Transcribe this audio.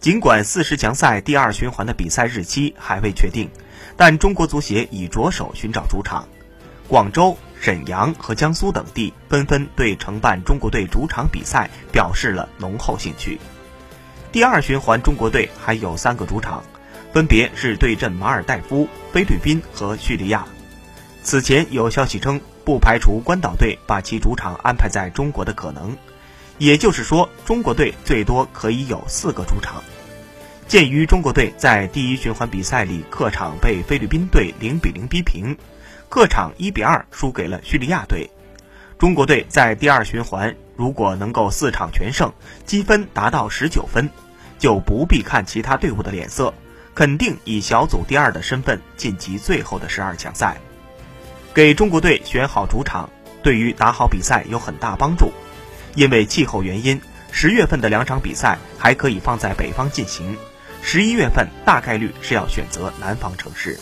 尽管四十强赛第二循环的比赛日期还未确定，但中国足协已着手寻找主场。广州、沈阳和江苏等地纷纷对承办中国队主场比赛表示了浓厚兴趣。第二循环中国队还有三个主场，分别是对阵马尔代夫、菲律宾和叙利亚。此前有消息称，不排除关岛队把其主场安排在中国的可能。也就是说，中国队最多可以有四个主场。鉴于中国队在第一循环比赛里客场被菲律宾队零比零逼平，客场一比二输给了叙利亚队，中国队在第二循环如果能够四场全胜，积分达到十九分，就不必看其他队伍的脸色，肯定以小组第二的身份晋级最后的十二强赛。给中国队选好主场，对于打好比赛有很大帮助。因为气候原因，十月份的两场比赛还可以放在北方进行，十一月份大概率是要选择南方城市。